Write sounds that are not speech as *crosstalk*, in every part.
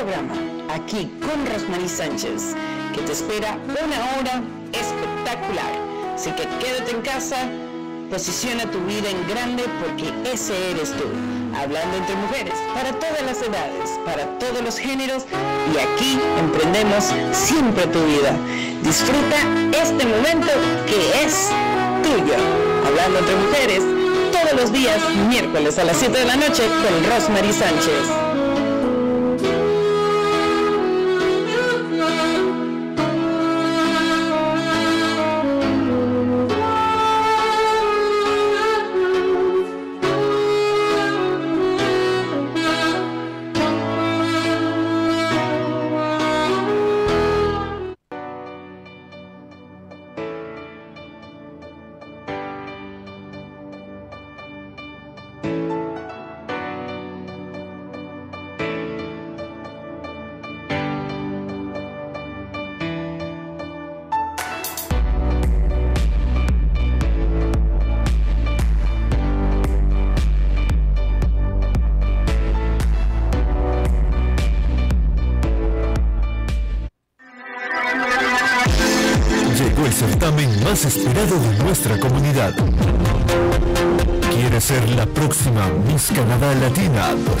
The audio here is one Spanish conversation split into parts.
programa, aquí con Rosmarie Sánchez, que te espera una hora espectacular. Así que quédate en casa, posiciona tu vida en grande porque ese eres tú. Hablando entre mujeres, para todas las edades, para todos los géneros y aquí emprendemos siempre tu vida. Disfruta este momento que es tuyo. Hablando entre mujeres, todos los días, miércoles a las 7 de la noche con Rosmarie Sánchez.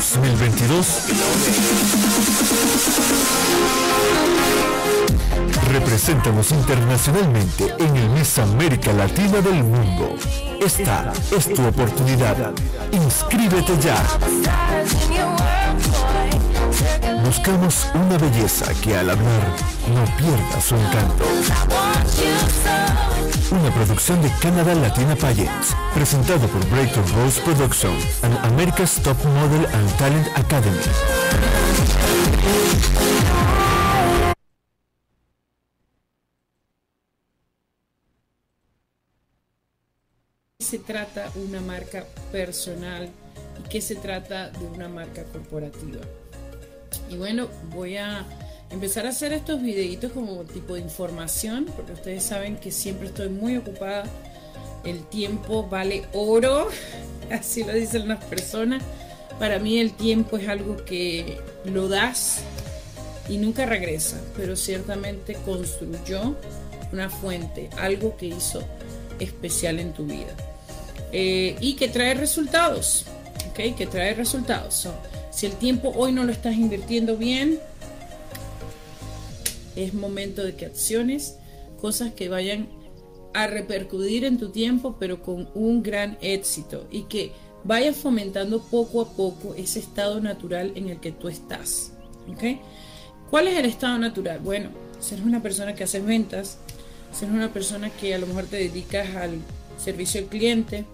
2022? Represéntanos internacionalmente en el Miss América Latina del mundo. Esta es tu oportunidad. Inscríbete ya. Buscamos una belleza que al hablar no pierda su encanto. Una producción de Canadá Latina Pageants, presentado por Breakthrough Rose Production and America's Top Model and Talent Academy. se trata una marca personal y qué se trata de una marca corporativa. Y bueno, voy a empezar a hacer estos videitos como tipo de información, porque ustedes saben que siempre estoy muy ocupada. El tiempo vale oro, *laughs* así lo dicen las personas. Para mí el tiempo es algo que lo das y nunca regresa, pero ciertamente construyó una fuente, algo que hizo especial en tu vida. Eh, y que trae resultados, ¿ok? Que trae resultados. Si el tiempo hoy no lo estás invirtiendo bien, es momento de que acciones cosas que vayan a repercutir en tu tiempo, pero con un gran éxito y que vayas fomentando poco a poco ese estado natural en el que tú estás. ¿Cuál es el estado natural? Bueno, ser una persona que hace ventas, ser una persona que a lo mejor te dedicas al servicio al cliente,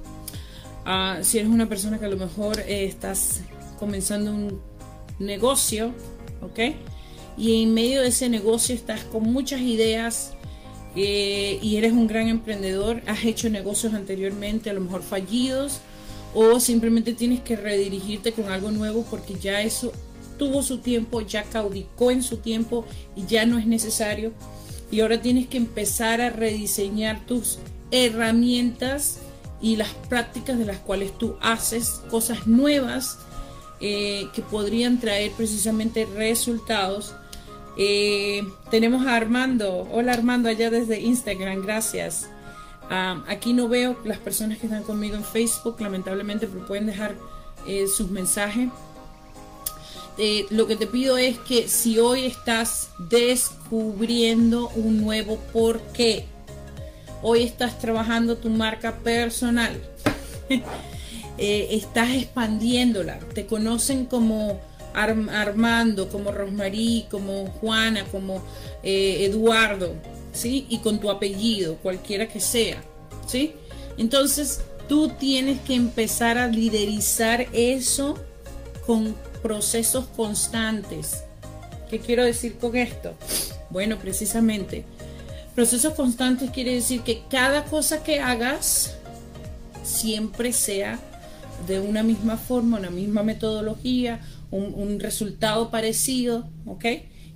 uh, si eres una persona que a lo mejor eh, estás comenzando un negocio, ¿ok? Y en medio de ese negocio estás con muchas ideas eh, y eres un gran emprendedor, has hecho negocios anteriormente, a lo mejor fallidos, o simplemente tienes que redirigirte con algo nuevo porque ya eso tuvo su tiempo, ya caudicó en su tiempo y ya no es necesario. Y ahora tienes que empezar a rediseñar tus herramientas y las prácticas de las cuales tú haces cosas nuevas eh, que podrían traer precisamente resultados. Eh, tenemos a Armando. Hola Armando, allá desde Instagram, gracias. aquí no veo las personas que están conmigo en Facebook, lamentablemente, pero pueden dejar eh, sus mensajes. lo que te pido es que si hoy estás descubriendo un nuevo por qué, hoy estás trabajando tu marca personal. *laughs* Eh, estás expandiéndola. Te conocen como Armando, como Rosmarí, como Juana, como eh, Eduardo, ¿sí? Y con tu apellido, cualquiera que sea, ¿sí? Entonces, tú tienes que empezar a liderizar eso con procesos constantes. ¿Qué quiero decir con esto? Bueno, precisamente, procesos constantes quiere decir que cada cosa que hagas siempre sea de una misma forma, una misma metodología, un, resultado parecido, ¿ok?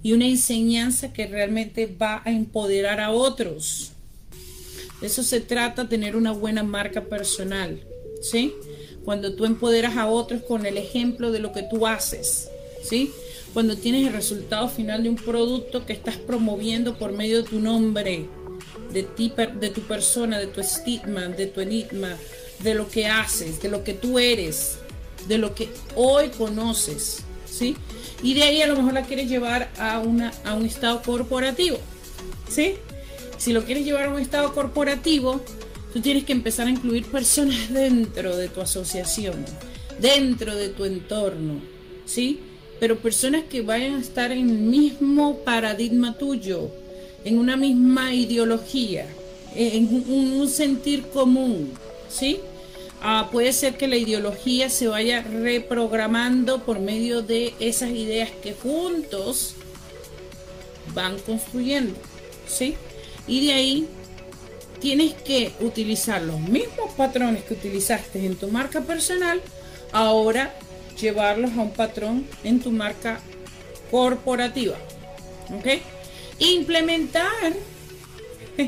Y una enseñanza que realmente va a empoderar a otros. De eso se trata, tener una buena marca personal, ¿sí? Cuando tú empoderas a otros con el ejemplo de lo que tú haces, ¿sí? cuando tienes el resultado final de un producto que estás promoviendo por medio de tu nombre, de ti, de tu persona, de tu estigma, de tu enigma, de lo que haces, de lo que tú eres, de lo que hoy conoces, ¿sí? Y de ahí a lo mejor la quieres llevar a, una, a un estado corporativo, ¿sí? Si lo quieres llevar a un estado corporativo, tú tienes que empezar a incluir personas *laughs* dentro de tu asociación, dentro de tu entorno, ¿sí? Pero personas que vayan a estar en el mismo paradigma tuyo, en una misma ideología, en un, sentir común, ¿sí? Ah, puede ser que la ideología se vaya reprogramando por medio de esas ideas que juntos van construyendo, ¿sí? Y de ahí tienes que utilizar los mismos patrones que utilizaste en tu marca personal, ahora llevarlos a un patrón en tu marca corporativa. ¿Ok? Implementar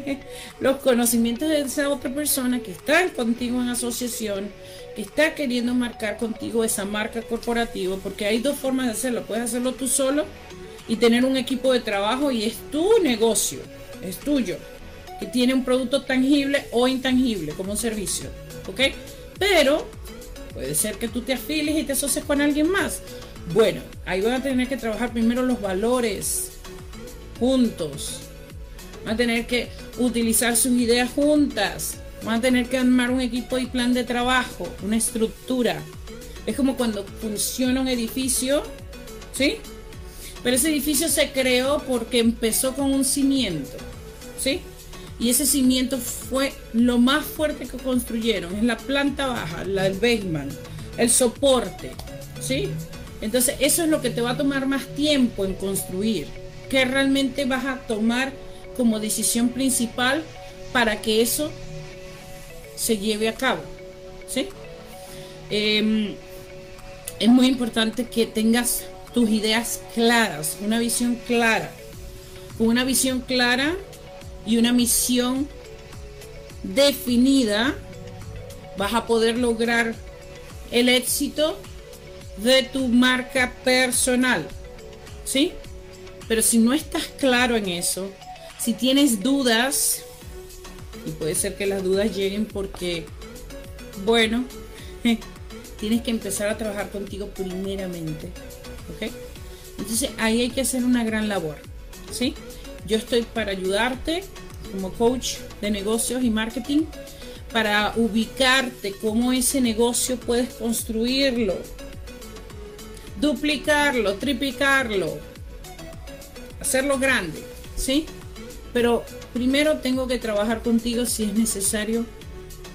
*laughs* los conocimientos de esa otra persona que está contigo en asociación, que está queriendo marcar contigo esa marca corporativa, porque hay dos formas de hacerlo. Puedes hacerlo tú solo y tener un equipo de trabajo y es tu negocio, es tuyo, que tiene un producto tangible o intangible como un servicio. ¿Ok? Pero puede ser que tú te afiles y te asocies con alguien más. Bueno, ahí van a tener que trabajar primero los valores juntos van a tener que utilizar sus ideas juntas, van a tener que armar un equipo y plan de trabajo, una estructura. Es como cuando funciona un edificio, ¿sí? Pero ese edificio se creó porque empezó con un cimiento, ¿sí? Y ese cimiento fue lo más fuerte que construyeron, es la planta baja, la, el basement, el soporte, ¿sí? Entonces eso es lo que te va a tomar más tiempo en construir, que realmente vas a tomar como decisión principal para que eso se lleve a cabo. ¿sí? Em, es muy importante que tengas tus ideas claras, una visión clara. Con una visión clara y una misión definida, vas a poder lograr el éxito de tu marca personal. ¿Sí? Pero si no estás claro en eso, si tienes dudas, y puede ser que las dudas lleguen porque, bueno, *laughs* tienes que empezar a trabajar contigo primeramente. ¿Ok? Entonces ahí hay que hacer una gran labor. ¿Sí? Yo estoy para ayudarte como coach de negocios y marketing para ubicarte cómo ese negocio puedes construirlo, duplicarlo, triplicarlo, hacerlo grande, ¿sí? Pero primero tengo que trabajar contigo si es necesario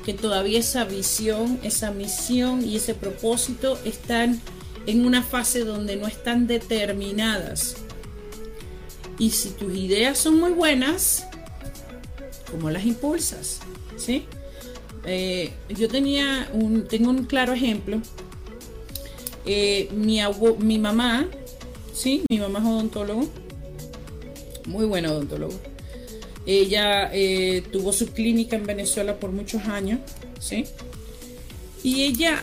que todavía esa visión, esa misión y ese propósito están en una fase donde no están determinadas. Y si tus ideas son muy buenas, ¿cómo las impulsas? ¿Sí? Eh, yo tenía tengo un claro ejemplo. Eh, mi, mi mamá, ¿sí? Mi mamá es odontólogo, muy buen odontólogo. Ella eh, tuvo su clínica en Venezuela por muchos años, ¿sí? Y ella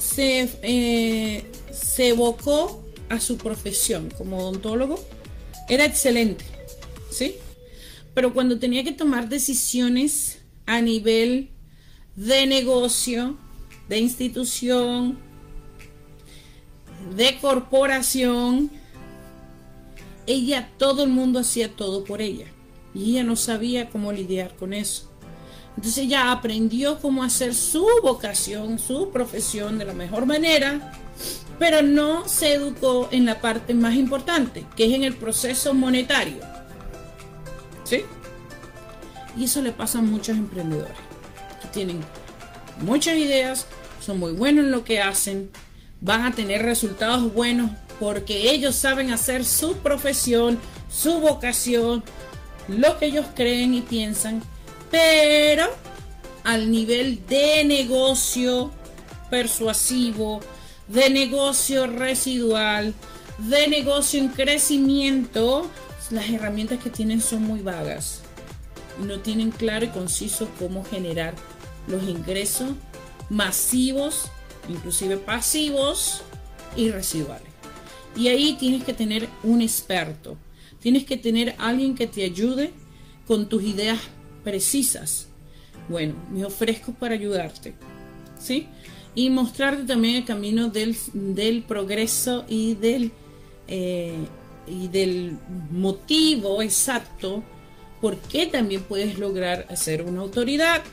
se, eh, se evocó a su profesión como odontólogo. Era excelente, ¿sí? Pero cuando tenía que tomar decisiones a nivel de negocio, de institución, de corporación, ella, todo el mundo hacía todo por ella y ella no sabía cómo lidiar con eso. Entonces ella aprendió cómo hacer su vocación, su profesión de la mejor manera, pero no se educó en la parte más importante, que es en el proceso monetario. ¿Sí? Y eso le pasa a muchos emprendedores, que tienen muchas ideas, son muy buenos en lo que hacen, van a tener resultados buenos porque ellos saben hacer su profesión, su vocación, lo que ellos creen y piensan, pero al nivel de negocio persuasivo, de negocio residual, de negocio en crecimiento, las herramientas que tienen son muy vagas no tienen claro y conciso cómo generar los ingresos masivos, inclusive pasivos y residuales. Y ahí tienes que tener un experto. Tienes que tener alguien que te ayude con tus ideas precisas. Bueno, me ofrezco para ayudarte. ¿Sí? Y mostrarte también el camino del, del progreso y del, eh, y del motivo exacto por qué también puedes lograr ser una autoridad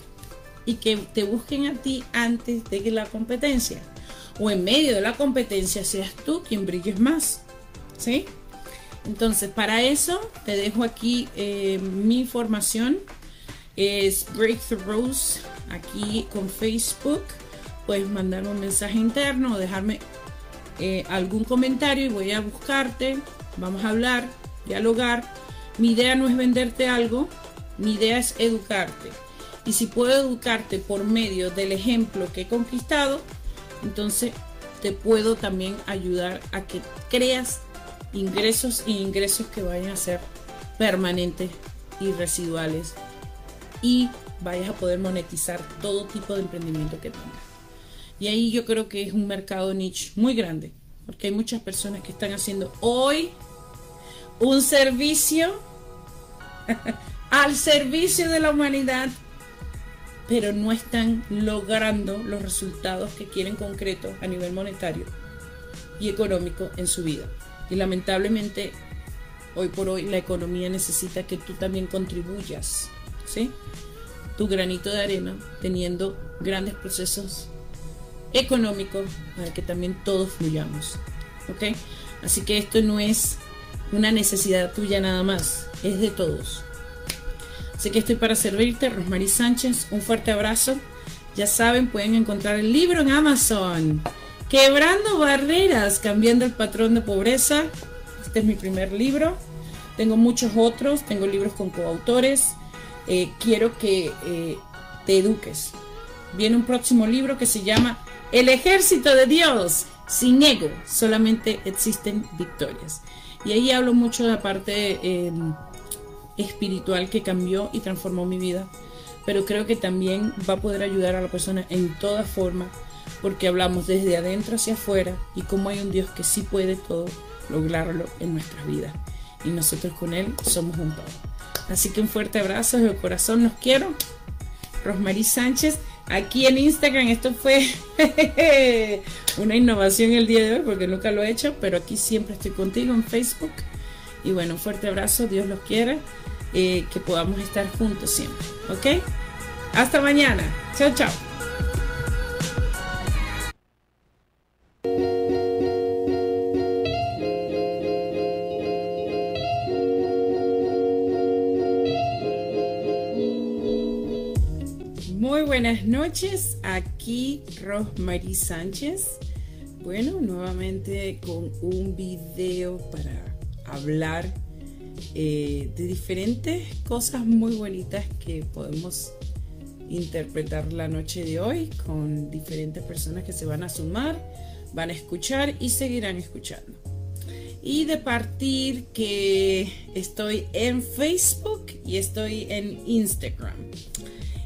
y que te busquen a ti antes de que la competencia o en medio de la competencia seas tú quien brilles más. ¿Sí? Entonces, para eso te dejo aquí eh, mi información. Es Breakthroughs aquí con Facebook. Puedes mandarme un mensaje interno o dejarme eh, algún comentario y voy a buscarte. Vamos a hablar, dialogar. Mi idea no es venderte algo, mi idea es educarte. Y si puedo educarte por medio del ejemplo que he conquistado, entonces te puedo también ayudar a que creas ingresos y ingresos que vayan a ser permanentes y residuales y vayas a poder monetizar todo tipo de emprendimiento que tengas. Y ahí yo creo que es un mercado niche muy grande, porque hay muchas personas que están haciendo hoy un servicio *laughs* al servicio de la humanidad pero no están logrando los resultados que quieren concretos a nivel monetario y económico en su vida. Y lamentablemente, hoy por hoy la economía necesita que tú también contribuyas, ¿sí? Tu granito de arena teniendo grandes procesos económicos para que también todos fluyamos, ¿ok? Así que esto no es una necesidad tuya nada más, es de todos. Así que estoy para servirte, Rosmarie Sánchez. Un fuerte abrazo. Ya saben, pueden encontrar el libro en Amazon. Quebrando barreras, cambiando el patrón de pobreza. Este es mi primer libro. Tengo muchos otros, tengo libros con coautores. Eh, quiero que eh, te eduques. Viene un próximo libro que se llama El ejército de Dios. Sin ego, solamente existen victorias. Y ahí hablo mucho de la parte... Eh, espiritual que cambió y transformó mi vida. Pero creo que también va a poder ayudar a la persona en toda forma, porque hablamos desde adentro hacia afuera y como hay un Dios que sí puede todo lograrlo en nuestras vidas. Y nosotros con Él somos un todo. Así que un fuerte abrazo de corazón, los quiero. Rosmarie Sánchez, aquí en Instagram, esto fue *laughs* una innovación el día de hoy porque nunca lo he hecho, pero aquí siempre estoy contigo en Facebook. Y bueno, un fuerte abrazo, Dios los quiera. Eh, que podamos estar juntos siempre. ¿Ok? Hasta mañana. Chao, chao. Noches, aquí Rosmarie Sánchez. Bueno, nuevamente con un video para hablar eh, de diferentes cosas muy bonitas que podemos interpretar la noche de hoy con diferentes personas que se van a sumar, van a escuchar y seguirán escuchando. Y de partir que estoy en Facebook y estoy en Instagram.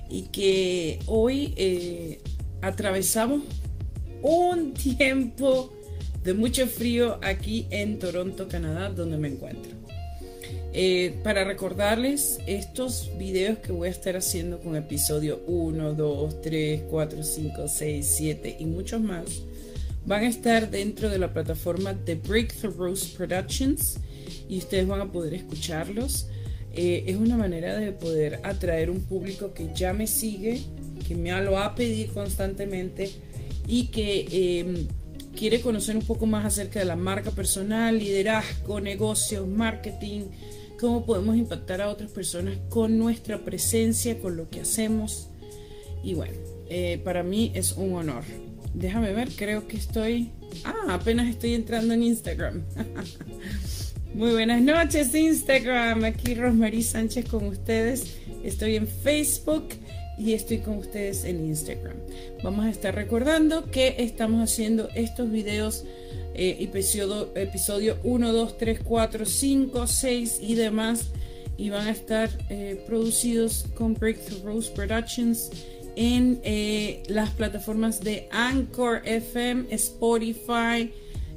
Y que hoy eh, atravesamos un tiempo de mucho frío aquí en Toronto, Canadá, donde me encuentro. Eh, para recordarles estos videos que voy a estar haciendo con episodio 1, 2, 3, 4, 5, 6, 7 y muchos más, van a estar dentro de la plataforma de Breakthroughs Productions y ustedes van a poder escucharlos. Eh, es una manera de poder atraer un público que ya me sigue, que me lo ha pedido constantemente y que eh, quiere conocer un poco más acerca de la marca personal, liderazgo, negocios, marketing, cómo podemos impactar a otras personas con nuestra presencia, con lo que hacemos. Y bueno, eh, para mí es un honor. Déjame ver, creo que estoy... Ah, apenas estoy entrando en Instagram. *laughs* Muy buenas noches Instagram, aquí Rosmarie Sánchez con ustedes. Estoy en Facebook y estoy con ustedes en Instagram. Vamos a estar recordando que estamos haciendo estos videos eh, episodio, episodio 1, 2, 3, 4, 5, 6 y demás. Y van a estar eh, producidos con Breakthrough Rose Productions en eh, las plataformas de Anchor FM, Spotify,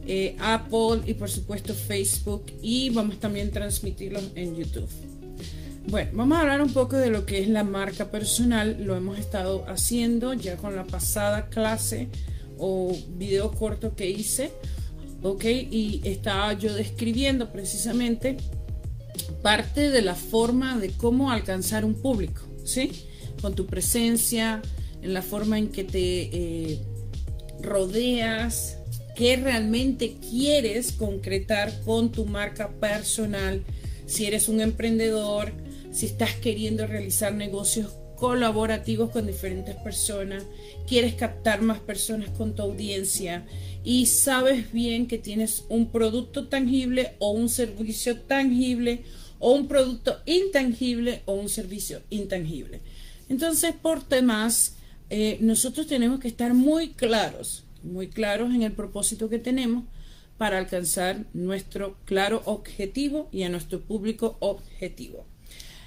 eh, Apple y por supuesto Facebook y vamos también a transmitirlos en YouTube. Bueno, vamos a hablar un poco de lo que es la marca personal. Lo hemos estado haciendo ya con la pasada clase o video corto que hice. Ok, y estaba yo describiendo precisamente parte de la forma de cómo alcanzar un público, ¿sí? Con tu presencia, en la forma en que te eh, rodeas, qué realmente quieres concretar con tu marca personal, si eres un emprendedor, si estás queriendo realizar negocios colaborativos con diferentes personas, quieres captar más personas con tu audiencia y sabes bien que tienes un producto tangible o un servicio tangible o un producto intangible o un servicio intangible. Entonces, por temas, eh, nosotros tenemos que estar muy claros, muy claros en el propósito que tenemos para alcanzar nuestro claro objetivo y a nuestro público objetivo.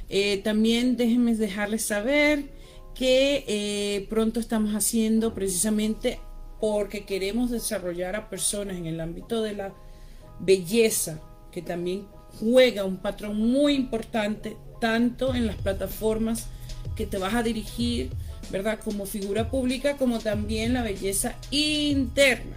Eh, también déjenme dejarles saber que eh, pronto estamos haciendo precisamente porque queremos desarrollar a personas en el ámbito de la belleza, que también juega un patrón muy importante, tanto en las plataformas que te vas a dirigir, ¿verdad? Como figura pública, como también la belleza interna,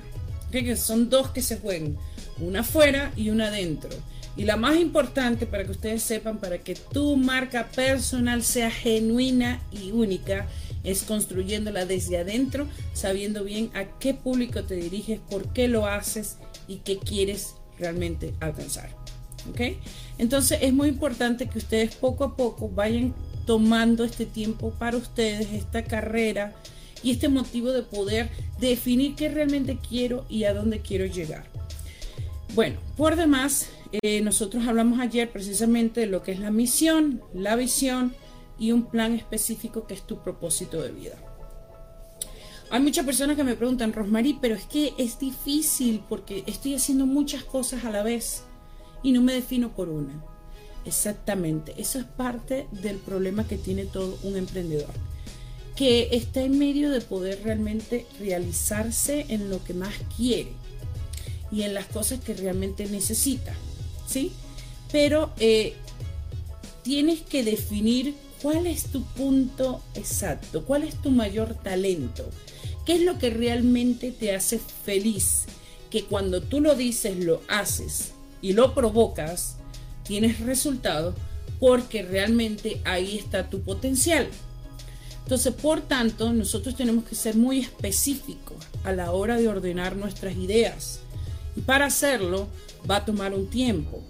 que son dos que se juegan, una afuera y una adentro. Y la más importante para que ustedes sepan, para que tu marca personal sea genuina y única, es construyéndola desde adentro, sabiendo bien a qué público te diriges, por qué lo haces y qué quieres realmente alcanzar. ¿Ok? Entonces es muy importante que ustedes poco a poco vayan tomando este tiempo para ustedes, esta carrera y este motivo de poder definir qué realmente quiero y a dónde quiero llegar. Bueno, por demás, eh, nosotros hablamos ayer precisamente de lo que es la misión, la visión y un plan específico que es tu propósito de vida. Hay muchas personas que me preguntan, Rosmarie, pero es que es difícil porque estoy haciendo muchas cosas a la vez y no me defino por una. Exactamente, eso es parte del problema que tiene todo un emprendedor, que está en medio de poder realmente realizarse en lo que más quiere y en las cosas que realmente necesita. ¿sí? Pero eh, tienes que definir cuál es tu punto exacto, cuál es tu mayor talento, qué es lo que realmente te hace feliz, que cuando tú lo dices, lo haces y lo provocas, tienes resultados porque realmente ahí está tu potencial. Entonces, por tanto, nosotros tenemos que ser muy específicos a la hora de ordenar nuestras ideas. Y para hacerlo, va a tomar un tiempo.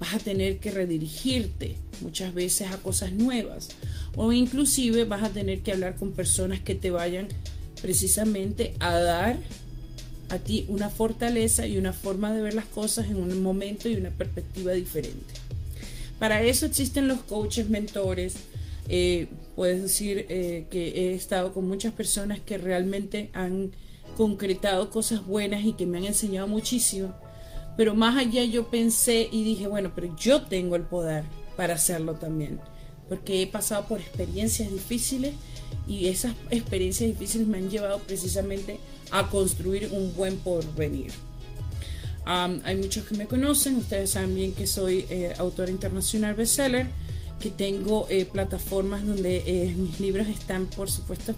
Vas a tener que redirigirte muchas veces a cosas nuevas o inclusive vas a tener que hablar con personas que te vayan precisamente a dar a ti una fortaleza y una forma de ver las cosas en un momento y una perspectiva diferente. Para eso existen los coaches, mentores. Eh, puedes decir eh, que he estado con muchas personas que realmente han concretado cosas buenas y que me han enseñado muchísimo. Pero más allá yo pensé y dije, bueno, pero yo tengo el poder para hacerlo también. Porque he pasado por experiencias difíciles y esas experiencias difíciles me han llevado precisamente construir un buen porvenir. hay muchos que me conocen, ustedes saben bien que soy eh, autora internacional bestseller, que tengo eh, plataformas donde eh, mis libros están por supuesto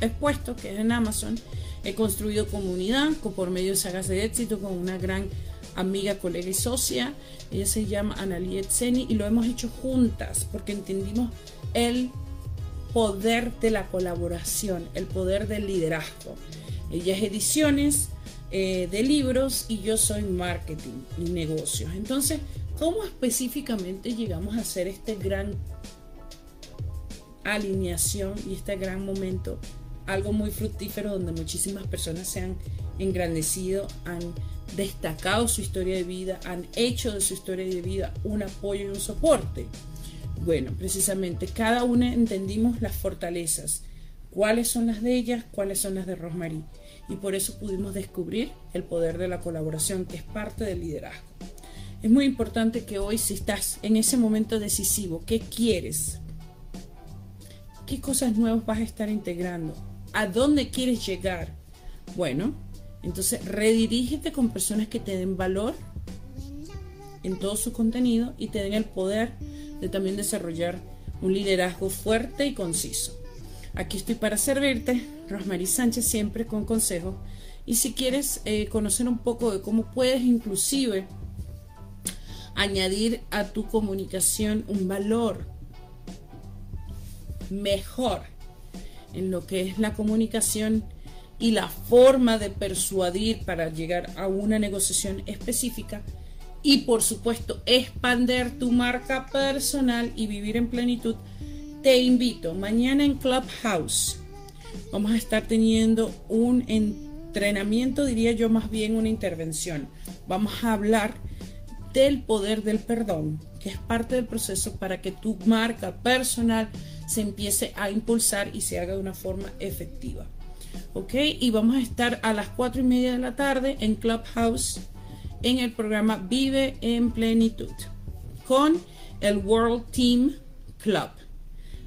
expuestos, que es en Amazon. He construido comunidad por medio de sagas de éxito con una gran amiga, colega y socia. Ella se llama Analiet Seni y lo hemos hecho juntas porque entendimos el poder de la colaboración, el poder del liderazgo. Ella es ediciones eh, de libros y yo soy marketing y negocios. Entonces, ¿cómo específicamente llegamos a hacer este gran alineación y este gran momento? Algo muy fructífero donde muchísimas personas se han engrandecido, han destacado su historia de vida, han hecho de su historia de vida un apoyo y un soporte. Bueno, precisamente cada una entendimos las fortalezas, cuáles son las de ellas, cuáles son las de Rosemary. Y por eso pudimos descubrir el poder de la colaboración, que es parte del liderazgo. Es muy importante que hoy, si estás en ese momento decisivo, ¿qué quieres? ¿Qué cosas nuevas vas a estar integrando? ¿A dónde quieres llegar? Bueno, Entonces, redirígete con personas que te den valor en todo su contenido y te den el poder de también desarrollar un liderazgo fuerte y conciso. Aquí estoy para servirte, Rosmarie Sánchez, siempre con consejos. Y si quieres eh, conocer un poco de cómo puedes inclusive añadir a tu comunicación un valor mejor en lo que es la comunicación y la forma de persuadir para llegar a una negociación específica y por supuesto expander tu marca personal y vivir en plenitud, te invito mañana en Clubhouse. Vamos a estar teniendo un entrenamiento, diría yo más bien una intervención. Vamos a hablar del poder del perdón, que es parte del proceso para que tu marca personal se empiece a impulsar y se haga de una forma efectiva. ¿Ok? Y vamos a estar a las 4 y media de la tarde en Clubhouse en el programa Vive en Plenitud con el World Team Club.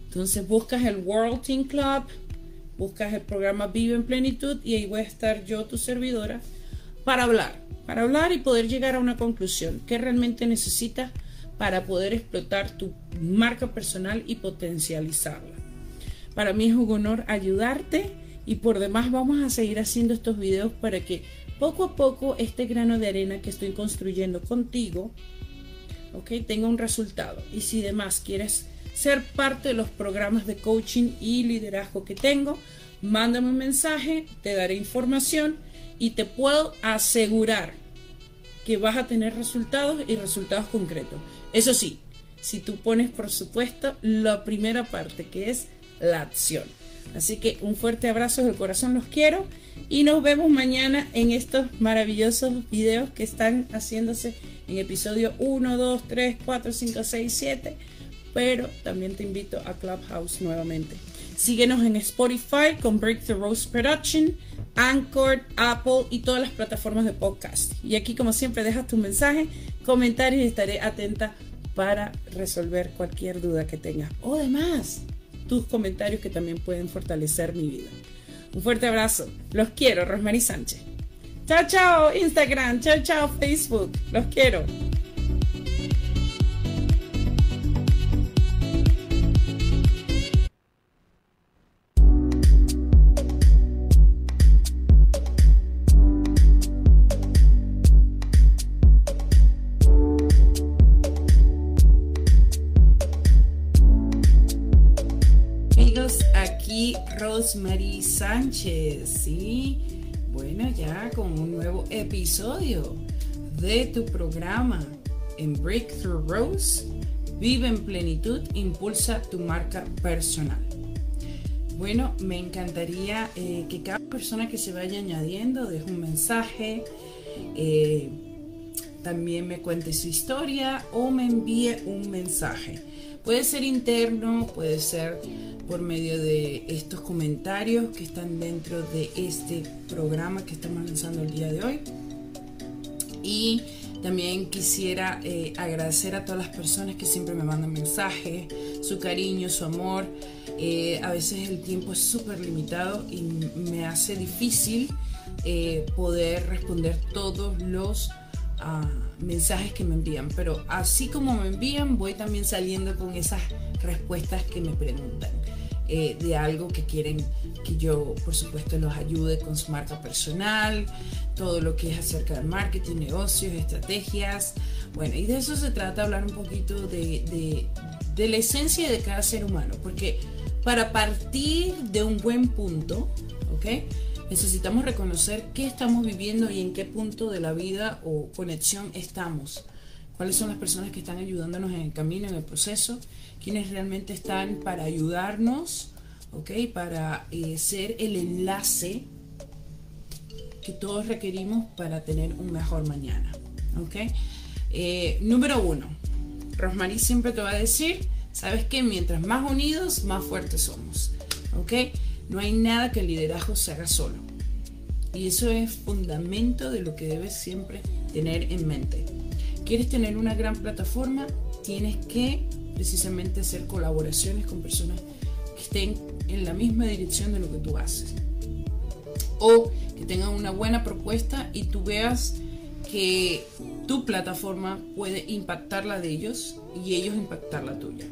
Entonces buscas el World Team Club, buscas el programa Vive en Plenitud y ahí voy a estar yo, tu servidora, para hablar, para hablar y poder llegar a una conclusión. ¿Qué realmente necesitas para poder explotar tu marca personal y potencializarla? Para mí es un honor ayudarte y por demás vamos a seguir haciendo estos videos para que poco a poco este grano de arena que estoy construyendo contigo, ok, tenga un resultado. Y si además quieres ser parte de los programas de coaching y liderazgo que tengo, mándame un mensaje, te daré información y te puedo asegurar que vas a tener resultados y resultados concretos. Eso sí, si tú pones por supuesto la primera parte que es la acción. Así que un fuerte abrazo del corazón, los quiero y nos vemos mañana en estos maravillosos videos que están haciéndose en episodio 1, 2, 3, 4, 5, 6, 7. Pero también te invito a Clubhouse nuevamente. Síguenos en Spotify con Breakthrough Rose Production, Anchor, Apple y todas las plataformas de podcast. Y aquí, como siempre, dejas tu mensaje, comentarios y estaré atenta para resolver cualquier duda que tengas. O demás, tus comentarios que también pueden fortalecer mi vida. Un fuerte abrazo. Los quiero, Rosmarie Sánchez. Chao, chao, Instagram. Chao, chao, Facebook. Los quiero. ¿Sí? Bueno, ya con un nuevo episodio de tu programa en Breakthrough Rose. Vive en plenitud, impulsa tu marca personal. Bueno, me encantaría eh, que cada persona que se vaya añadiendo deje un mensaje, eh, también me cuente su historia o me envíe un mensaje. Puede ser interno, puede ser por medio de estos comentarios que están dentro de este programa que estamos lanzando el día de hoy. Y también quisiera eh, agradecer a todas las personas que siempre me mandan mensajes, su cariño, su amor. Eh, a veces el tiempo es súper limitado y me hace difícil eh, poder responder todos los ah, mensajes que me envían. Pero así como me envían, voy también saliendo con esas respuestas que me preguntan. Eh, de algo que quieren que yo, por supuesto, los ayude con su marca personal, todo lo que es acerca del marketing, negocios, estrategias. Bueno, y de eso se trata, hablar un poquito de, de la esencia de cada ser humano, porque para partir de un buen punto, ¿ok? Necesitamos reconocer qué estamos viviendo y en qué punto de la vida o conexión estamos. Cuáles son las personas que están ayudándonos en el camino, en el proceso quienes realmente están para ayudarnos, ¿ok? Para eh, ser el enlace que todos requerimos para tener un mejor mañana, ¿ok? Eh, número uno, Rosmarie siempre te va a decir, ¿sabes qué? Mientras más unidos, más fuertes somos, ¿ok? No hay nada que el liderazgo se haga solo. Y eso es fundamento de lo que debes siempre tener en mente. ¿Quieres tener una gran plataforma? Tienes que precisamente hacer colaboraciones con personas que estén en la misma dirección de lo que tú haces. o que tengan una buena propuesta y tú veas que tu plataforma puede impactar la de ellos y ellos impactar la tuya.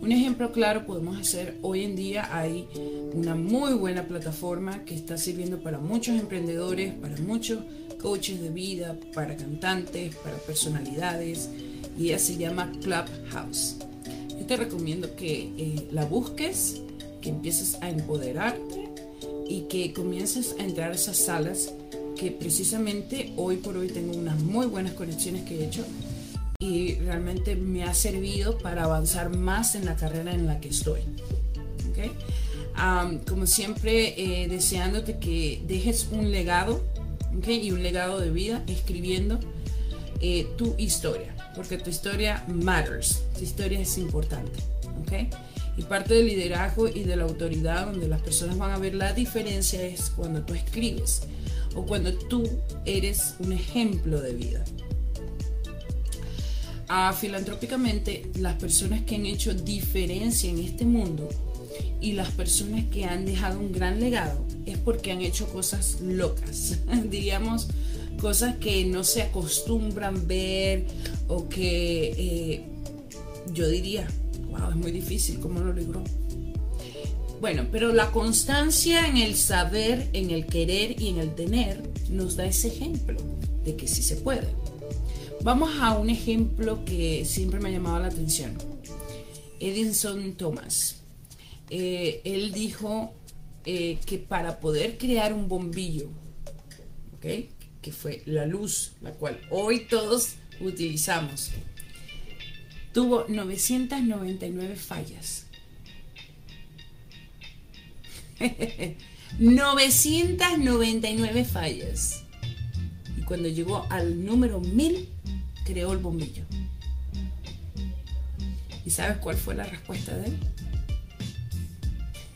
Un ejemplo claro podemos hacer hoy en día hay una muy buena plataforma que está sirviendo para muchos emprendedores, para muchos coaches de vida, para cantantes, para personalidades y ella se llama Clubhouse. Yo te recomiendo que eh, la busques, que empieces a empoderarte y que comiences a entrar a esas salas que precisamente hoy por hoy tengo unas muy buenas conexiones que he hecho y realmente me ha servido para avanzar más en la carrera en la que estoy. como siempre, eh, deseándote que dejes un legado y un legado de vida escribiendo eh, tu historia, porque tu historia matters, tu historia es importante. Y parte del liderazgo y de la autoridad donde las personas van a ver la diferencia es cuando tú escribes o cuando tú eres un ejemplo de vida. Ah, filantrópicamente, las personas que han hecho diferencia en este mundo y las personas que han dejado un gran legado es porque han hecho cosas locas, *laughs* diríamos cosas que no se acostumbran ver o que eh, yo diría, wow, es muy difícil, ¿cómo lo logró? Bueno, pero la constancia en el saber, en el querer y en el tener nos da ese ejemplo de que sí se puede. Vamos a un ejemplo que siempre me ha llamado la atención. Edison Thomas. Eh, él dijo eh, que para poder crear un bombillo, que fue la luz, la cual hoy todos utilizamos, tuvo 999 fallas. *laughs* 999 fallas. Y cuando llegó al número 1000, creó el bombillo. ¿Y sabes cuál fue la respuesta de él?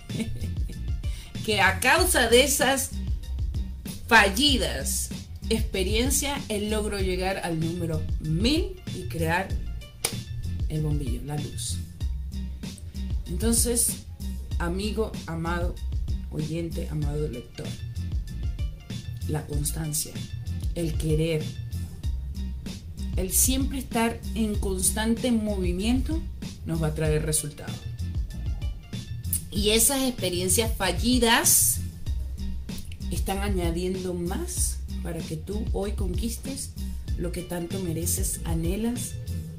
*laughs* que a causa de esas fallidas experiencias, él logró llegar al número 1000 y crear el bombillo, la luz. Entonces, amigo, amado, oyente, amado lector. La constancia, el querer, el siempre estar en constante movimiento nos va a traer resultados. Y esas experiencias fallidas están añadiendo más para que tú hoy conquistes lo que tanto mereces, anhelas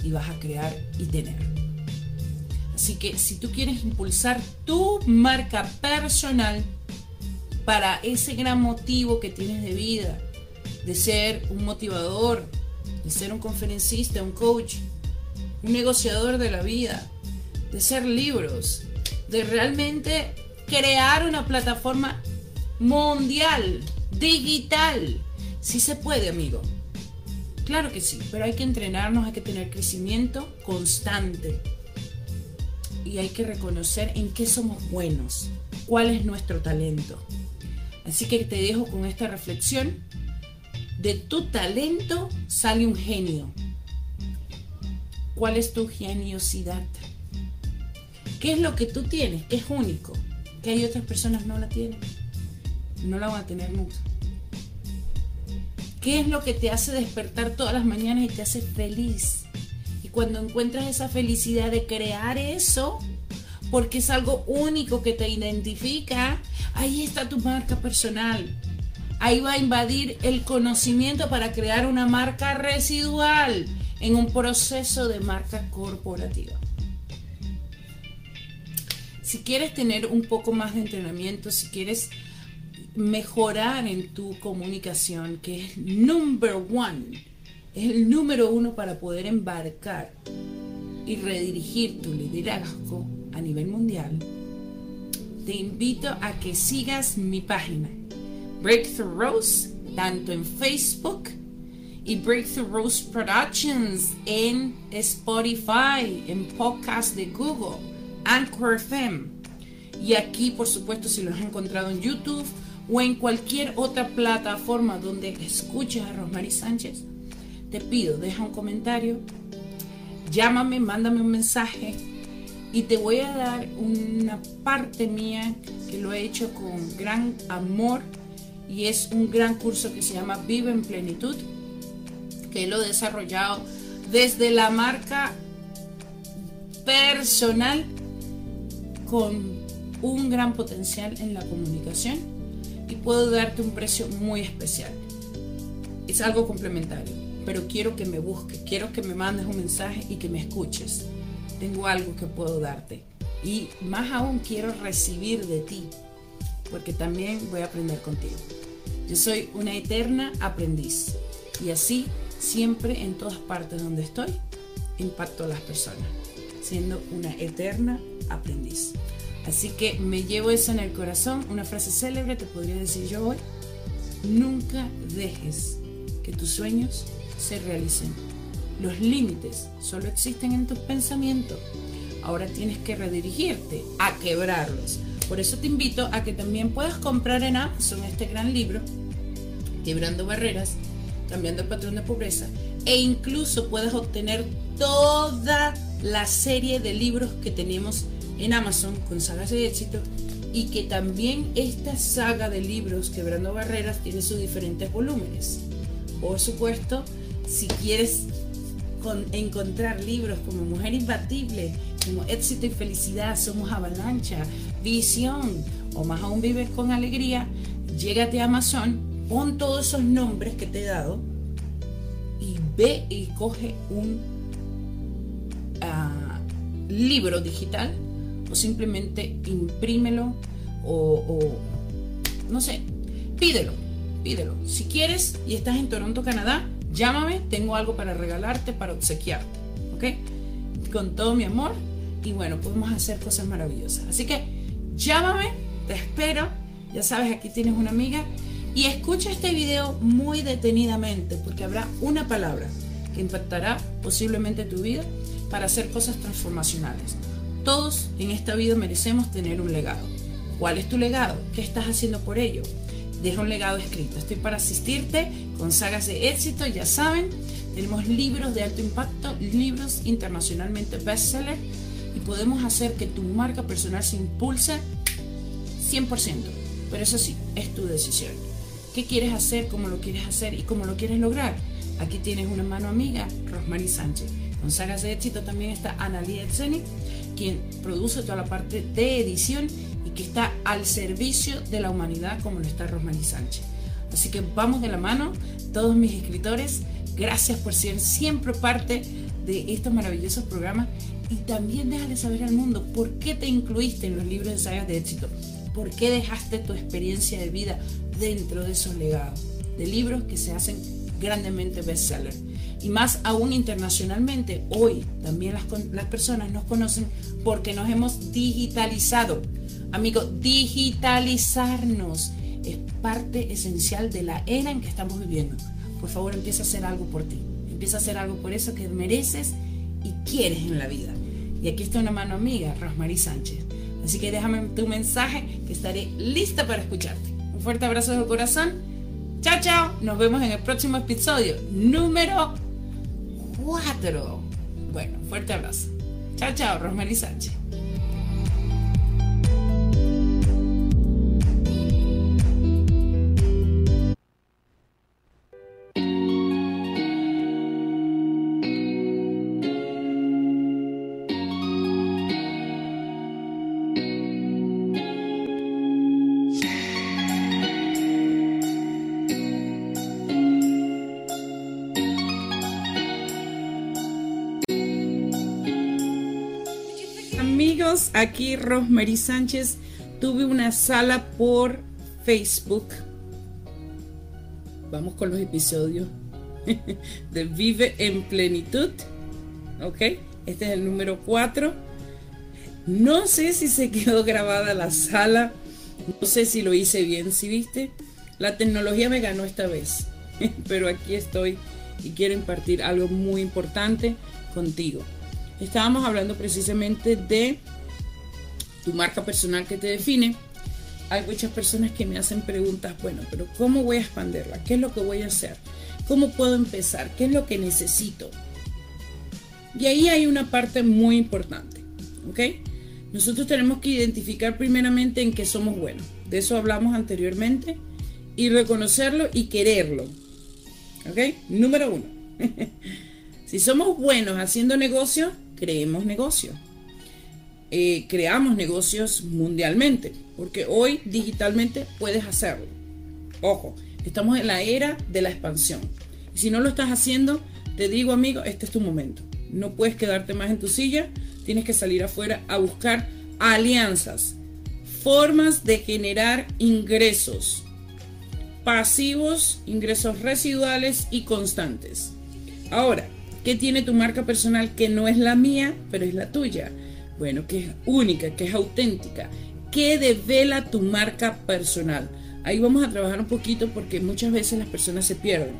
y vas a crear y tener. Así que si tú quieres impulsar tu marca personal para ese gran motivo que tienes de vida, de ser un motivador, de ser un conferencista, un coach, un negociador de la vida, de ser libros, de realmente crear una plataforma mundial, digital. Sí se puede, amigo. Claro que sí, pero hay que entrenarnos, hay que tener crecimiento constante y hay que reconocer en qué somos buenos, cuál es nuestro talento. Así que te dejo con esta reflexión. De tu talento sale un genio. ¿Cuál es tu geniosidad? ¿Qué es lo que tú tienes? Que es único. Que hay otras personas no la tienen. No la van a tener nunca. ¿Qué es lo que te hace despertar todas las mañanas y te hace feliz? cuando encuentras esa felicidad de crear eso, porque es algo único que te identifica, ahí está tu marca personal. Ahí va a invadir el conocimiento para crear una marca residual en un proceso de marca corporativa. Si quieres tener un poco más de entrenamiento, si quieres mejorar en tu comunicación, que es number one, es el número uno para poder embarcar y redirigir tu liderazgo a nivel mundial, te invito a que sigas mi página Breakthrough Rose, tanto en Facebook y Breakthrough Rose Productions en Spotify, en podcast de Google, Anchor FM. Y aquí, por supuesto, si lo has encontrado en YouTube o en cualquier otra plataforma donde escuches a Rosmarie Sánchez, te pido, deja un comentario, llámame, mándame un mensaje y te voy a dar una parte mía que lo he hecho con gran amor y es un gran curso que se llama Vive en Plenitud, que lo he desarrollado desde la marca personal con un gran potencial en la comunicación y puedo darte un precio muy especial. Es algo complementario, pero quiero que me busques, quiero que me mandes un mensaje y que me escuches. Tengo algo que puedo darte y más aún quiero recibir de ti, porque también voy a aprender contigo. Yo soy una eterna aprendiz y así siempre en todas partes donde estoy impacto a las personas, siendo una eterna aprendiz. Así que me llevo eso en el corazón, una frase célebre te podría decir yo hoy, nunca dejes que tus sueños se realicen. Los límites solo existen en tus pensamientos. Ahora tienes que redirigirte a quebrarlos. Por eso te invito a que también puedas comprar en Amazon este gran libro, Quebrando Barreras, Cambiando el Patrón de Pobreza, e incluso puedas obtener toda la serie de libros que tenemos en Amazon con sagas de éxito y que también esta saga de libros Quebrando Barreras tiene sus diferentes volúmenes. Por supuesto, si quieres encontrar libros como Mujer Imbatible, como Éxito y Felicidad, Somos Avalancha, Visión o más aún Vives con Alegría, llégate a Amazon, pon todos esos nombres que te he dado y ve y coge un ah, libro digital simplemente imprímelo o, no sé, pídelo, pídelo. Si quieres y estás en Toronto, Canadá, llámame, tengo algo para regalarte, para obsequiarte, ¿ok? Con todo mi amor y bueno, podemos hacer cosas maravillosas. Así que llámame, te espero, ya sabes, aquí tienes una amiga y escucha este video muy detenidamente porque habrá una palabra que impactará posiblemente tu vida para hacer cosas transformacionales. Todos en esta vida merecemos tener un legado. ¿Cuál es tu legado? ¿Qué estás haciendo por ello? Deja un legado escrito. Estoy para asistirte con sagas de éxito, ya saben. Tenemos libros de alto impacto, libros internacionalmente bestseller podemos hacer que tu marca personal se impulse 100%. Pero eso sí, es tu decisión. ¿Qué quieres hacer? ¿Cómo lo quieres hacer? ¿Y cómo lo quieres lograr? Aquí tienes una mano amiga, Rosmarie Sánchez. Con sagas de éxito también está Analia Etzeni quien produce toda la parte de edición y que está al servicio de la humanidad como lo está Rosmarie Sánchez. Así que vamos de la mano, todos mis escritores, gracias por ser siempre parte de estos maravillosos programas y también déjale saber al mundo por qué te incluiste en los libros de sagas de éxito, por qué dejaste tu experiencia de vida dentro de esos legados, de libros que se hacen grandemente bestseller y más aún internacionalmente. Hoy también las, las personas nos conocen porque nos hemos digitalizado. Amigo, digitalizarnos es parte esencial de la era en que estamos viviendo. Por favor, empieza a hacer algo por ti. Empieza a hacer algo por eso que mereces y quieres en la vida. Y aquí está una mano amiga, Rosmarie Sánchez. Así que déjame tu mensaje que estaré lista para escucharte. Un fuerte abrazo de corazón. Chao, chao. Nos vemos en el próximo episodio número cuatro. Bueno, fuerte abrazo. Chao, chao, Rosemary Sánchez. Aquí Rosemary Sánchez. Tuve una sala por Facebook. Vamos con los episodios *laughs* de Vive en Plenitud. ¿Ok? Este es el número 4. No sé si se quedó grabada la sala. No sé si lo hice bien. Si viste, la tecnología me ganó esta vez. *laughs* Pero aquí estoy y quiero impartir algo muy importante contigo. Estábamos hablando precisamente de tu marca personal que te define, hay muchas personas que me hacen preguntas, bueno, pero ¿cómo voy a expandirla? ¿Qué es lo que voy a hacer? ¿Cómo puedo empezar? ¿Qué es lo que necesito? Y ahí hay una parte muy importante, ¿ok? Nosotros tenemos que identificar primeramente en qué somos buenos. De eso hablamos anteriormente y reconocerlo y quererlo. ¿Ok? Número uno. *laughs* si somos buenos haciendo negocios, creemos negocios. Eh, creamos negocios mundialmente, porque hoy digitalmente puedes hacerlo. Ojo, estamos en la era de la expansión. Y si no lo estás haciendo, te digo amigo, este es tu momento. No puedes quedarte más en tu silla, tienes que salir afuera a buscar alianzas, formas de generar ingresos pasivos, ingresos residuales y constantes. Ahora, ¿qué tiene tu marca personal que no es la mía, pero es la tuya? Bueno, que es única, que es auténtica, que devela tu marca personal. Ahí vamos a trabajar un poquito porque muchas veces las personas se pierden.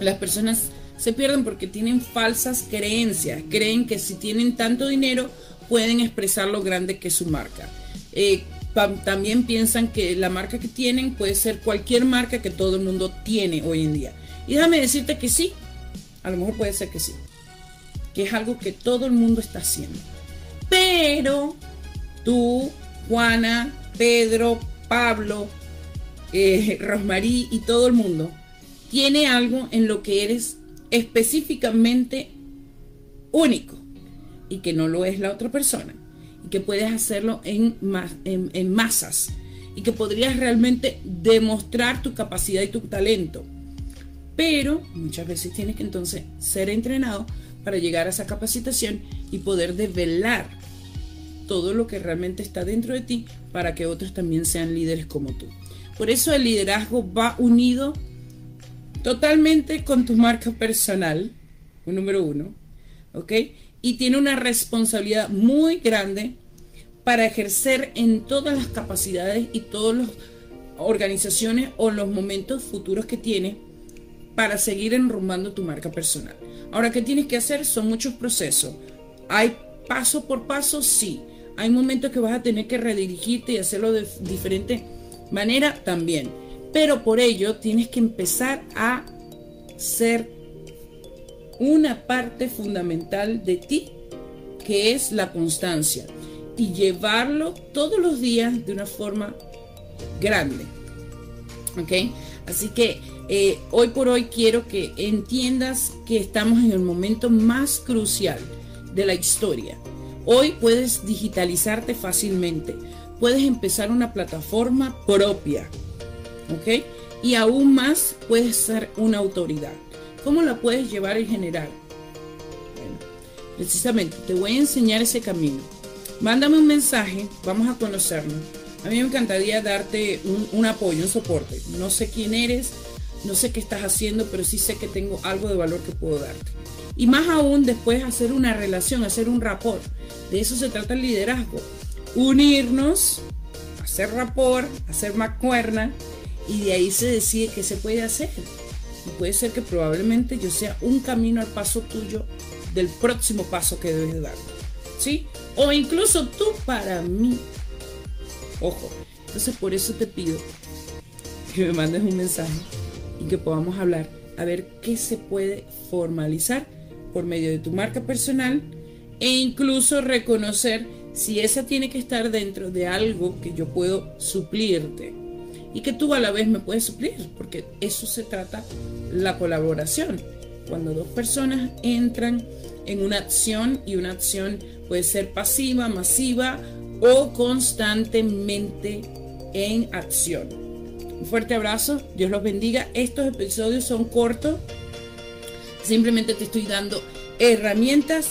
Las personas se pierden porque tienen falsas creencias. Creen que si tienen tanto dinero pueden expresar lo grande que es su marca. Eh, también piensan que la marca que tienen puede ser cualquier marca que todo el mundo tiene hoy en día. Y déjame decirte que sí, a lo mejor puede ser que sí, que es algo que todo el mundo está haciendo. Pero tú, Juana, Pedro, Pablo, eh, y todo el mundo tiene algo en lo que eres específicamente único y que no lo es la otra persona y que puedes hacerlo en, masas y que podrías realmente demostrar tu capacidad y tu talento. Pero muchas veces tienes que entonces ser entrenado para llegar a esa capacitación y poder develar todo lo que realmente está dentro de ti para que otros también sean líderes como tú. Por eso el liderazgo va unido totalmente con tu marca personal, número uno, ¿ok? y tiene una responsabilidad muy grande para ejercer en todas las capacidades y todas las organizaciones o los momentos futuros que tiene para seguir enrumbando tu marca personal. Ahora, ¿qué tienes que hacer? Son muchos procesos. Hay paso por paso, sí. Hay momentos que vas a tener que redirigirte y hacerlo de diferente manera también. Pero por ello tienes que empezar a ser una parte fundamental de ti, que es la constancia, y llevarlo todos los días de una forma grande. ¿Ok? Así que eh, hoy por hoy quiero que entiendas que estamos en el momento más crucial de la historia. Hoy puedes digitalizarte fácilmente, puedes empezar una plataforma propia, ¿ok? Y aún más puedes ser una autoridad. ¿Cómo la puedes llevar en general? Bueno, precisamente te voy a enseñar ese camino. Mándame un mensaje, vamos a conocernos. A mí me encantaría darte un, apoyo, un soporte. No sé quién eres, no sé qué estás haciendo, pero sí sé que tengo algo de valor que puedo darte. Y más aún después hacer una relación, hacer un rapport. De eso se trata el liderazgo. Unirnos, hacer rapport, hacer macuerna y de ahí se decide qué se puede hacer. Y puede ser que probablemente yo sea un camino al paso tuyo del próximo paso que debes dar. ¿Sí? O incluso tú para mí. Ojo. Entonces por eso te pido que me mandes un mensaje y que podamos hablar a ver qué se puede formalizar por medio de tu marca personal e incluso reconocer si esa tiene que estar dentro de algo que yo puedo suplirte y que tú a la vez me puedes suplir, porque eso se trata la colaboración. Cuando dos personas entran en una acción y una acción puede ser pasiva, masiva o constantemente en acción. Un fuerte abrazo, Dios los bendiga. Estos episodios son cortos, simplemente te estoy dando herramientas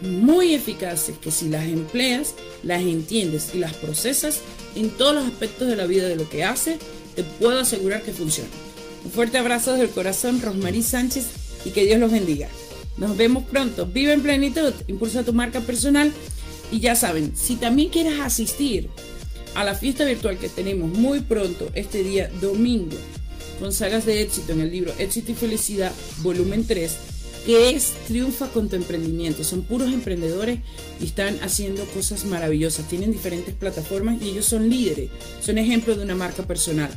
muy eficaces que si las empleas, las entiendes y las procesas, en todos los aspectos de la vida de lo que hace, te puedo asegurar que funciona. Un fuerte abrazo desde el corazón, Rosmarie Sánchez, y que Dios los bendiga. Nos vemos pronto. Vive en plenitud, impulsa tu marca personal. Y ya saben, si también quieres asistir a la fiesta virtual que tenemos muy pronto, este día domingo, con sagas de éxito en el libro Éxito y Felicidad, volumen 3, que es Triunfa con tu emprendimiento. Son puros emprendedores y están haciendo cosas maravillosas. Tienen diferentes plataformas y ellos son líderes. Son ejemplos de una marca personal.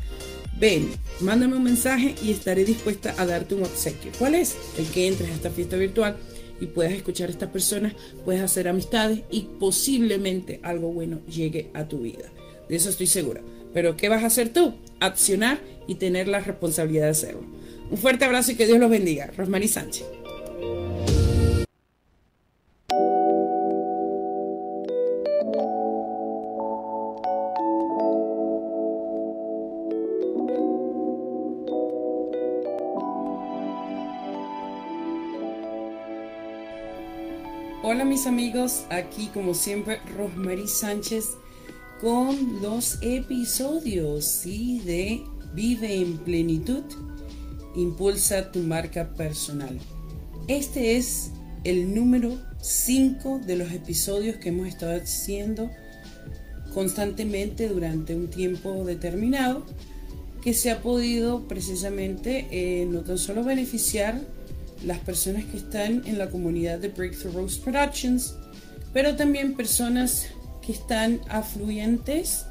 Ven, mándame un mensaje y estaré dispuesta a darte un obsequio. ¿Cuál es? El que entres a esta fiesta virtual y puedas escuchar a estas personas, puedes hacer amistades y posiblemente algo bueno llegue a tu vida. De eso estoy segura. Pero ¿qué vas a hacer tú? accionar y tener la responsabilidad de hacerlo. Un fuerte abrazo y que Dios los bendiga. Rosmarie Sánchez. Mis amigos, aquí como siempre Rosmarie Sánchez con los episodios de Vive en plenitud, impulsa tu marca personal. Este es el número 5 de los episodios que hemos estado haciendo constantemente durante un tiempo determinado que se ha podido precisamente eh, no tan solo beneficiar las personas que están en la comunidad de Breakthrough Rose Productions, pero también personas que están afluentes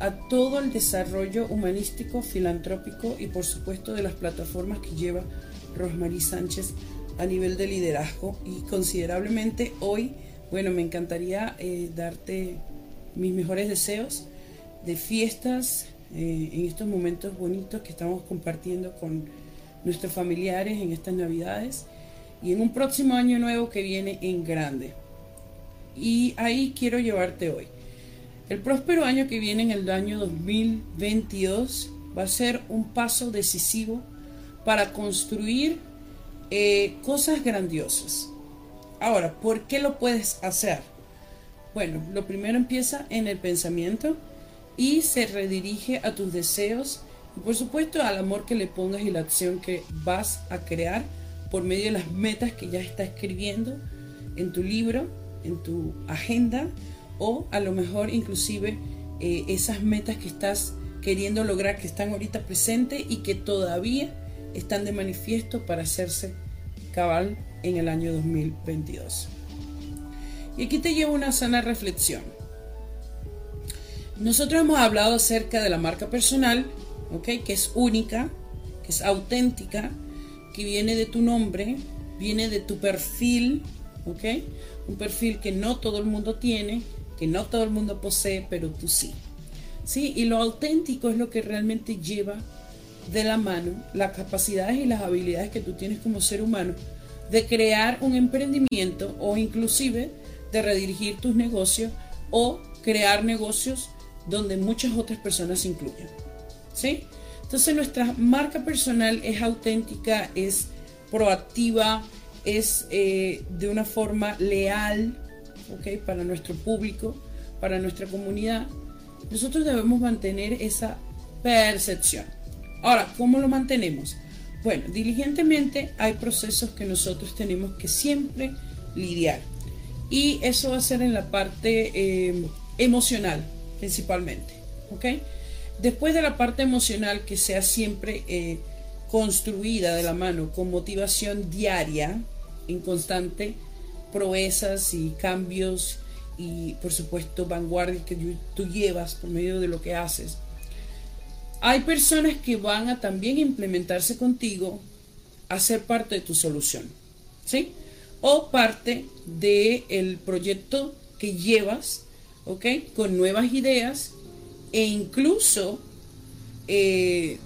a todo el desarrollo humanístico, filantrópico y por supuesto de las plataformas que lleva Rosmarie Sánchez a nivel de liderazgo y considerablemente hoy, bueno, me encantaría eh, darte mis mejores deseos de fiestas eh, en estos momentos bonitos que estamos compartiendo con nuestros familiares en estas navidades y en un próximo año nuevo que viene en grande. Y ahí quiero llevarte hoy. El próspero año que viene, en el año 2022, va a ser un paso decisivo para construir eh, cosas grandiosas. Ahora, ¿por qué lo puedes hacer? Bueno, lo primero empieza en el pensamiento y se redirige a tus deseos y por supuesto al amor que le pongas y la acción que vas a crear por medio de las metas que ya está escribiendo en tu libro, en tu agenda o a lo mejor inclusive eh, esas metas que estás queriendo lograr que están ahorita presentes y que todavía están de manifiesto para hacerse cabal en el año 2022. Y aquí te llevo una sana reflexión. Nosotros hemos hablado acerca de la marca personal que es única, que es auténtica, que viene de tu nombre, viene de tu perfil, ¿ok? Un perfil que no todo el mundo tiene, que no todo el mundo posee, pero tú sí. ¿Sí? Y lo auténtico es lo que realmente lleva de la mano las capacidades y las habilidades que tú tienes como ser humano de crear un emprendimiento o inclusive de redirigir tus negocios o crear negocios donde muchas otras personas se incluyan. ¿Sí? Entonces nuestra marca personal es auténtica, es proactiva, es eh, de una forma leal, ¿ok? Para nuestro público, para nuestra comunidad. Nosotros debemos mantener esa percepción. Ahora, ¿cómo lo mantenemos? Bueno, diligentemente hay procesos que nosotros tenemos que siempre lidiar. Y eso va a ser en la parte eh, emocional, principalmente. ¿Ok? Después de la parte emocional que sea siempre eh, construida de la mano con motivación diaria, en constante proezas y cambios y por supuesto vanguardia que tú llevas por medio de lo que haces. Hay personas que van a también implementarse contigo a ser parte de tu solución, ¿sí? O parte del el proyecto que llevas, ¿ok? Con nuevas ideas e incluso eh,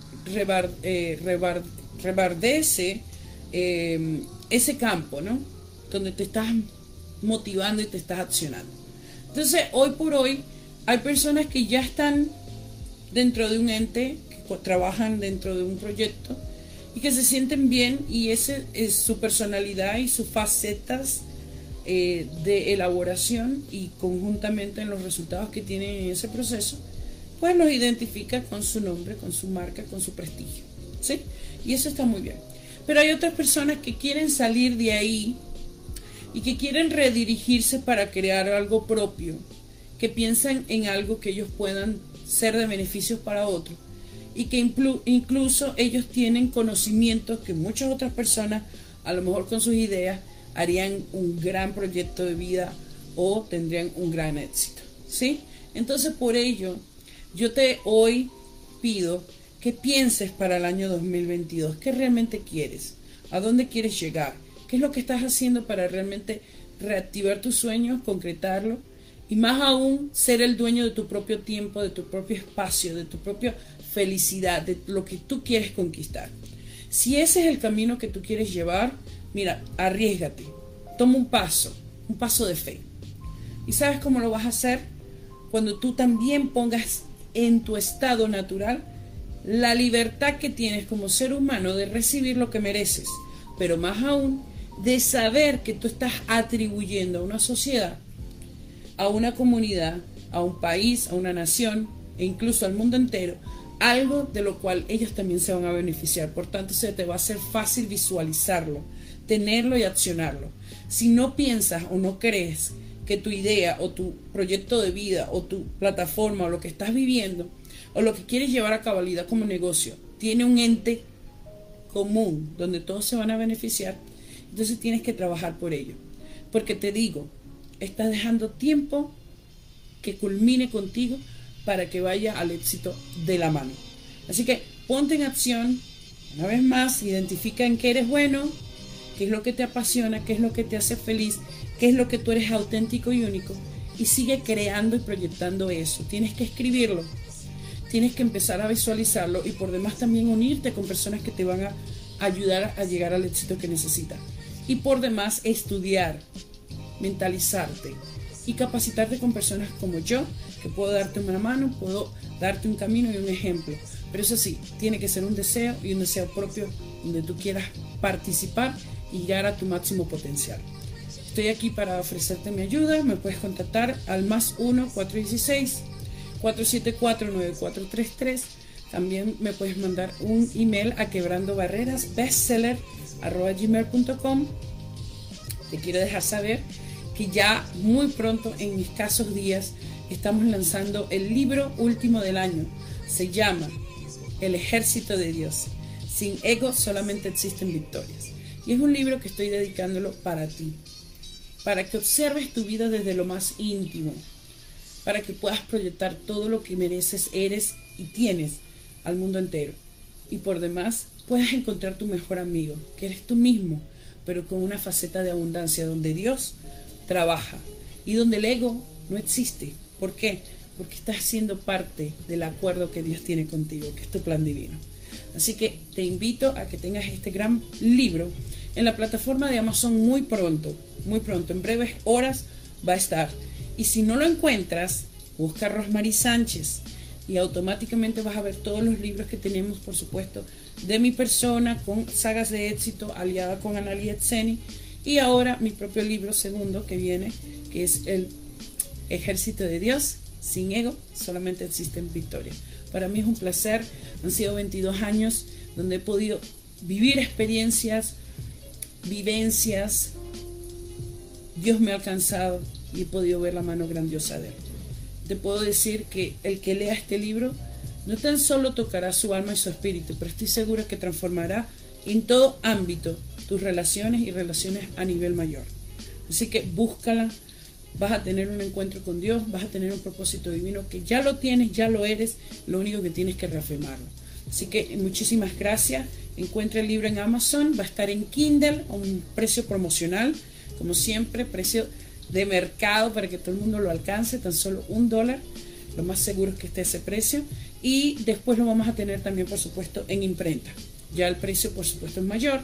eh, rebardece eh, ese campo, ¿no? Donde te estás motivando y te estás accionando. Entonces, hoy por hoy, hay personas que ya están dentro de un ente, trabajan dentro de un proyecto y que se sienten bien y esa es su personalidad y sus facetas de elaboración y conjuntamente en los resultados que tienen en ese proceso pues los identifica con su nombre, con su marca, con su prestigio. ¿Sí? Y eso está muy bien. Pero hay otras personas que quieren salir de ahí y que quieren redirigirse para crear algo propio, que piensan en algo que ellos puedan ser de beneficios para otros y que incluso ellos tienen conocimientos que muchas otras personas, a lo mejor con sus ideas, harían un gran proyecto de vida o tendrían un gran éxito. ¿Sí? Entonces por ello yo te hoy pido que pienses para el año 2022, qué realmente quieres, a dónde quieres llegar, qué es lo que estás haciendo para realmente reactivar tus sueños, concretarlo y más aún ser el dueño de tu propio tiempo, de tu propio espacio, de tu propio felicidad, de lo que tú quieres conquistar. Si ese es el camino que tú quieres llevar, mira, arriesgate, toma un paso, un paso de fe. ¿Y sabes cómo lo vas a hacer? Cuando tú también pongas en tu estado natural la libertad que tienes como ser humano de recibir lo que mereces, pero más aún de saber que tú estás atribuyendo a una sociedad, a una comunidad, a un país, a una nación e incluso al mundo entero, algo de lo cual ellos también se van a beneficiar. Por tanto, se te va a hacer fácil visualizarlo, tenerlo y accionarlo. Si no piensas o no crees que tu idea o tu proyecto de vida o tu plataforma o lo que estás viviendo o lo que quieres llevar a cabalidad como negocio tiene un ente común donde todos se van a beneficiar, entonces tienes que trabajar por ello. Porque te digo, estás dejando tiempo que culmine contigo para que vaya al éxito de la mano. Así que ponte en acción, una vez más, identifica en qué eres bueno, qué es lo que te apasiona, qué es lo que te hace feliz, qué es lo que tú eres auténtico y único, y sigue creando y proyectando eso. Tienes que escribirlo, tienes que empezar a visualizarlo y por demás también unirte con personas que te van a ayudar a llegar al éxito que necesitas. Y por demás estudiar, mentalizarte y capacitarte con personas como yo, que puedo darte una mano, puedo darte un camino y un ejemplo. Pero eso sí, tiene que ser un deseo y un deseo propio donde tú quieras participar y llegar a tu máximo potencial. Estoy aquí para ofrecerte mi ayuda. Me puedes contactar al más 1 416 474 9433. También me puedes mandar un email a quebrando barreras gmail.com. Te quiero dejar saber que ya muy pronto, en mis casos días, estamos lanzando el libro último del año. Se llama El ejército de Dios. Sin ego solamente existen victorias. Y es un libro que estoy dedicándolo para ti, para que observes tu vida desde lo más íntimo, para que puedas proyectar todo lo que mereces, eres y tienes al mundo entero. Y por demás, puedas encontrar tu mejor amigo, que eres tú mismo, pero con una faceta de abundancia donde Dios trabaja y donde el ego no existe. ¿Por qué? Porque estás siendo parte del acuerdo que Dios tiene contigo, que es tu plan divino. Así que te invito a que tengas este gran libro en la plataforma de Amazon muy pronto, muy pronto, en breves horas va a estar. Y si no lo encuentras, busca Rosmarie Sánchez y automáticamente vas a ver todos los libros que tenemos, por supuesto, de mi persona con sagas de éxito aliada con Analia Etseni y ahora mi propio libro segundo que viene, que es El Ejército de Dios, sin ego, solamente existen victorias. Para mí es un placer, han sido 22 años donde he podido vivir experiencias, vivencias, Dios me ha alcanzado y he podido ver la mano grandiosa de Él. Te puedo decir que el que lea este libro no tan solo tocará su alma y su espíritu, pero estoy segura que transformará en todo ámbito tus relaciones y relaciones a nivel mayor. Así que búscala, vas a tener un encuentro con Dios, vas a tener un propósito divino que ya lo tienes, ya lo eres, lo único que tienes que reafirmarlo. Así que muchísimas gracias. Encuentra el libro en Amazon, va a estar en Kindle a un precio promocional, como siempre, precio de mercado para que todo el mundo lo alcance, tan solo un dólar. Lo más seguro es que esté ese precio. Y después lo vamos a tener también, por supuesto, en imprenta. Ya el precio, por supuesto, es mayor.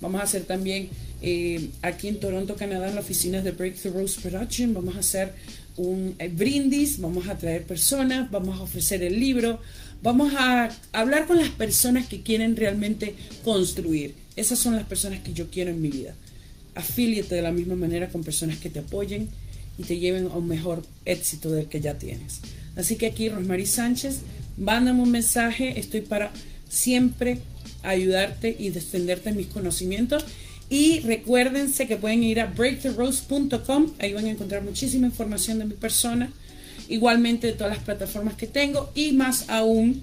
Vamos a hacer también eh, aquí en Toronto, Canadá, en la oficina de Breakthrough Rose Production. Vamos a hacer un eh, brindis, vamos a traer personas, vamos a ofrecer el libro, vamos a hablar con las personas que quieren realmente construir. Esas son las personas que yo quiero en mi vida. Afíliate de la misma manera con personas que te apoyen y te lleven a un mejor éxito del que ya tienes. Así que aquí, Rosmarie Sánchez, mándame un mensaje. Estoy para siempre ayudarte y defenderte en mis conocimientos. Y recuérdense que pueden ir a breakthroughrose.com, ahí van a encontrar muchísima información de mi persona, igualmente de todas las plataformas que tengo y más aún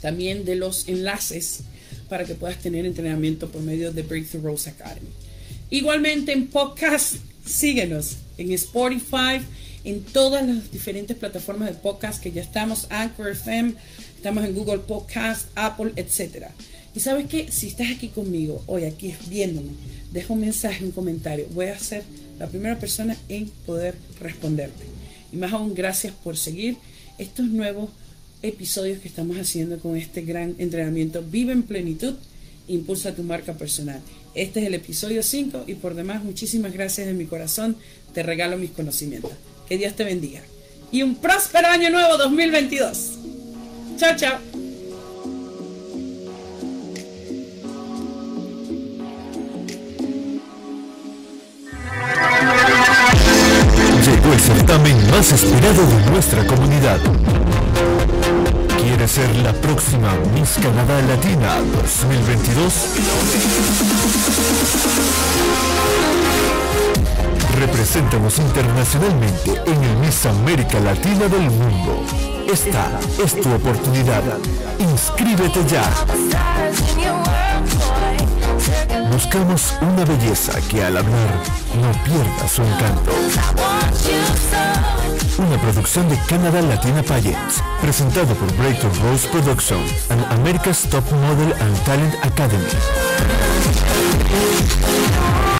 también de los enlaces para que puedas tener entrenamiento por medio de Breakthrough Rose Academy. Igualmente en podcast, síguenos en Spotify, en todas las diferentes plataformas de podcast que ya estamos, Anchor FM, estamos en Google Podcast, Apple, etcétera. Y sabes que si estás aquí conmigo, hoy aquí viéndome, deja un mensaje, un comentario. Voy a ser la primera persona en poder responderte. Y más aún, gracias por seguir estos nuevos episodios que estamos haciendo con este gran entrenamiento. Vive en plenitud, impulsa tu marca personal. Este es el episodio 5 y por demás muchísimas gracias de mi corazón. Te regalo mis conocimientos. Que Dios te bendiga. Y un próspero año nuevo 2022. Chao, chao. Certamen más esperado de nuestra comunidad. ¿Quieres ser la próxima Miss Canadá Latina 2022? Represéntanos internacionalmente en el Miss América Latina del mundo. Esta es tu oportunidad. Inscríbete ya. Buscamos una belleza que al hablar no pierda su encanto. Una producción de Canadá Latina Pageants, presentado por Breakthrough Rose Production and America's Top Model and Talent Academy.